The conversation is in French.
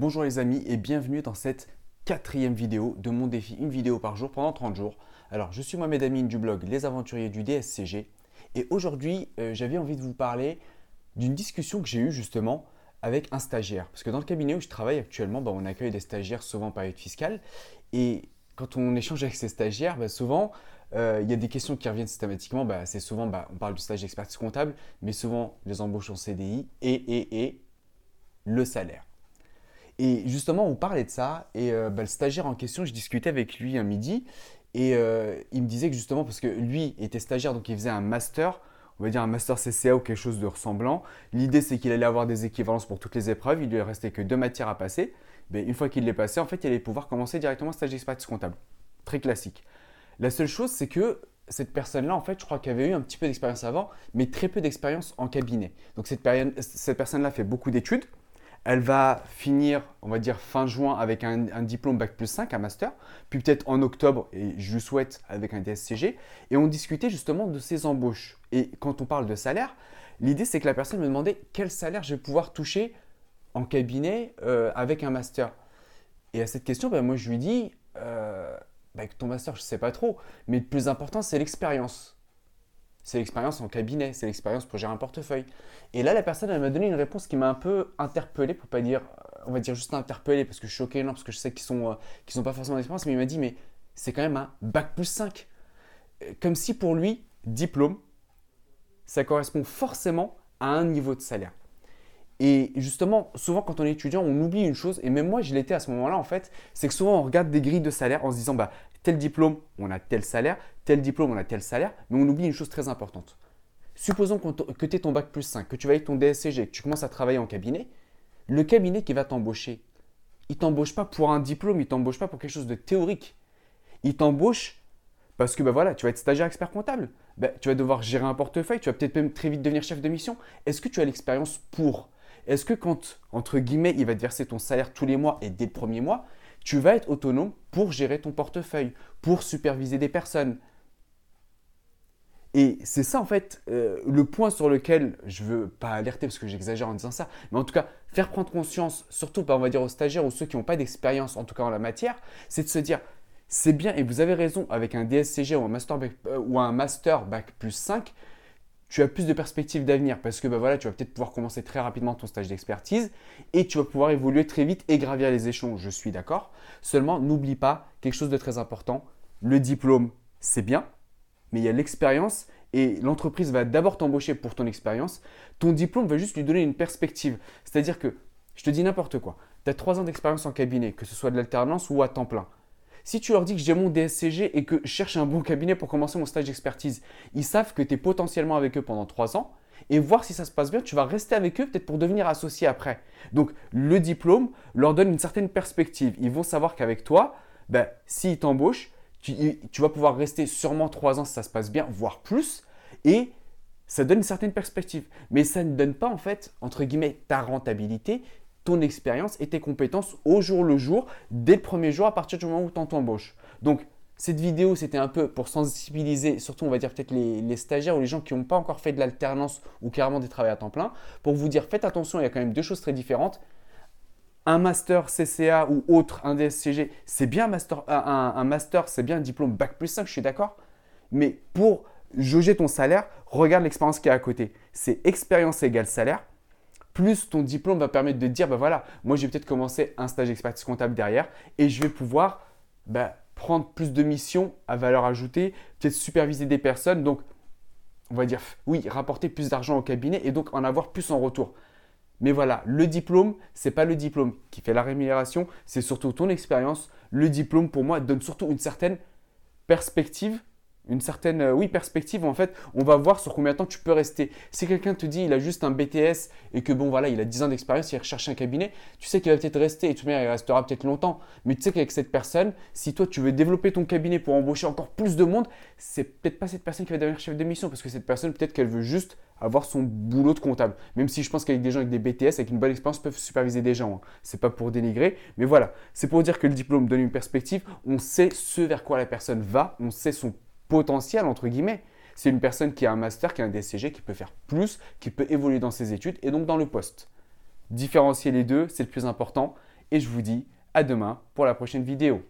Bonjour les amis et bienvenue dans cette quatrième vidéo de mon défi, une vidéo par jour pendant 30 jours. Alors je suis Mohamed Amine du blog Les Aventuriers du DSCG et aujourd'hui euh, j'avais envie de vous parler d'une discussion que j'ai eue justement avec un stagiaire. Parce que dans le cabinet où je travaille actuellement, bah, on accueille des stagiaires souvent en période fiscale et quand on échange avec ces stagiaires, bah, souvent euh, il y a des questions qui reviennent systématiquement. Bah, c'est souvent, on parle du stage d'expertise comptable, mais souvent les embauches en CDI et, et, et le salaire. Et justement, on parlait de ça, et euh, bah, le stagiaire en question, je discutais avec lui un midi, et euh, il me disait que justement, parce que lui était stagiaire, donc il faisait un master, on va dire un master CCA ou quelque chose de ressemblant. L'idée, c'est qu'il allait avoir des équivalences pour toutes les épreuves, il lui restait que deux matières à passer. Mais une fois qu'il les passait, en fait, il allait pouvoir commencer directement stage d'expertise comptable. Très classique. La seule chose, c'est que cette personne-là, en fait, je crois qu'elle avait eu un petit peu d'expérience avant, mais très peu d'expérience en cabinet. Donc cette personne-là fait beaucoup d'études, elle va finir, on va dire, fin juin avec un, diplôme Bac plus 5, un master, puis peut-être en octobre, et je lui souhaite, avec un DSCG. Et on discutait justement de ses embauches. Et quand on parle de salaire, l'idée c'est que la personne me demandait quel salaire je vais pouvoir toucher en cabinet euh, avec un master. Et à cette question, ben, moi je lui dis, euh, ben, ton master, je ne sais pas trop, mais le plus important, c'est l'expérience. C'est l'expérience en cabinet, c'est l'expérience pour gérer un portefeuille. Et là, la personne, elle m'a donné une réponse qui m'a un peu interpellé, pour pas dire, euh, on va dire juste interpellé, parce que je suis choqué, non, parce que je sais qu'ils sont, euh, sont pas forcément d'expérience, mais il m'a dit, mais c'est quand même un bac plus 5. Euh, comme si pour lui, diplôme, ça correspond forcément à un niveau de salaire. Et justement, souvent quand on est étudiant, on oublie une chose, et même moi je l'étais à ce moment-là en fait, c'est que souvent on regarde des grilles de salaire en se disant, bah tel diplôme, on a tel salaire, tel diplôme, on a tel salaire, mais on oublie une chose très importante. Supposons que tu aies ton bac plus 5, que tu vas avec ton DSCG, que tu commences à travailler en cabinet, le cabinet qui va t'embaucher, il t'embauche pas pour un diplôme, il t'embauche pas pour quelque chose de théorique. Il t'embauche parce que bah voilà, tu vas être stagiaire expert comptable. Bah, tu vas devoir gérer un portefeuille, tu vas peut-être même très vite devenir chef de mission. Est-ce que tu as l'expérience pour? Est-ce que quand, entre guillemets, il va te verser ton salaire tous les mois et dès le premier mois, tu vas être autonome pour gérer ton portefeuille, pour superviser des personnes. Et c'est ça en fait euh, le point sur lequel je veux pas alerter parce que j'exagère en disant ça, mais en tout cas faire prendre conscience, surtout on va dire aux stagiaires ou ceux qui n'ont pas d'expérience en tout cas en la matière, c'est de se dire c'est bien et vous avez raison avec un DSCG ou un master euh, ou un master bac plus 5, tu as plus de perspectives d'avenir parce que bah voilà, tu vas peut-être pouvoir commencer très rapidement ton stage d'expertise et tu vas pouvoir évoluer très vite et gravir les échelons, je suis d'accord. Seulement, n'oublie pas quelque chose de très important, le diplôme, c'est bien, mais il y a l'expérience et l'entreprise va d'abord t'embaucher pour ton expérience. Ton diplôme va juste lui donner une perspective. C'est-à-dire que, je te dis n'importe quoi, tu as trois ans d'expérience en cabinet, que ce soit de l'alternance ou à temps plein. Si tu leur dis que j'ai mon DSCG et que je cherche un bon cabinet pour commencer mon stage d'expertise, ils savent que tu es potentiellement avec eux pendant trois ans et voir si ça se passe bien, tu vas rester avec eux peut-être pour devenir associé après. Donc le diplôme leur donne une certaine perspective. Ils vont savoir qu'avec toi, ben, s'ils t'embauchent, tu, tu, vas pouvoir rester sûrement trois ans si ça se passe bien, voire plus. Et ça donne une certaine perspective. Mais ça ne donne pas en fait, entre guillemets, ta rentabilité ton expérience et tes compétences au jour le jour, dès le premier jour à partir du moment où tu t'embauches. Donc, cette vidéo, c'était un peu pour sensibiliser, surtout on va dire peut-être les, stagiaires ou les gens qui n'ont pas encore fait de l'alternance ou carrément des travaux à temps plein, pour vous dire faites attention, il y a quand même deux choses très différentes. Un master CCA ou autre, un DSCG, c'est bien master, un, un master, c'est bien un diplôme Bac plus 5, je suis d'accord. Mais pour jauger ton salaire, regarde l'expérience qui est à côté. C'est expérience égale salaire plus ton diplôme va permettre de dire, bah voilà, moi j'ai peut-être commencé un stage d'expertise comptable derrière et je vais pouvoir bah, prendre plus de missions à valeur ajoutée, peut-être superviser des personnes, donc on va dire, oui, rapporter plus d'argent au cabinet et donc en avoir plus en retour. Mais voilà, le diplôme, c'est pas le diplôme qui fait la rémunération, c'est surtout ton expérience. Le diplôme, pour moi, donne surtout une certaine perspective une certaine euh, oui, perspective. En fait, on va voir sur combien de temps tu peux rester. Si quelqu'un te dit il a juste un BTS et que bon voilà, il a 10 ans d'expérience, il recherche un cabinet, tu sais qu'il va peut-être rester et tout il restera peut-être longtemps. Mais tu sais qu'avec cette personne, si toi tu veux développer ton cabinet pour embaucher encore plus de monde, c'est peut-être pas cette personne qui va devenir chef de mission parce que cette personne peut-être qu'elle veut juste avoir son boulot de comptable. Même si je pense qu'avec des gens avec des BTS, avec une bonne expérience, peuvent superviser des gens. Hein. C'est pas pour dénigrer, mais voilà, c'est pour dire que le diplôme donne une perspective. On sait ce vers quoi la personne va, on sait son potentiel, entre guillemets. C'est une personne qui a un master, qui a un DCG, qui peut faire plus, qui peut évoluer dans ses études et donc dans le poste. Différencier les deux, c'est le plus important. et je vous dis à demain pour la prochaine vidéo.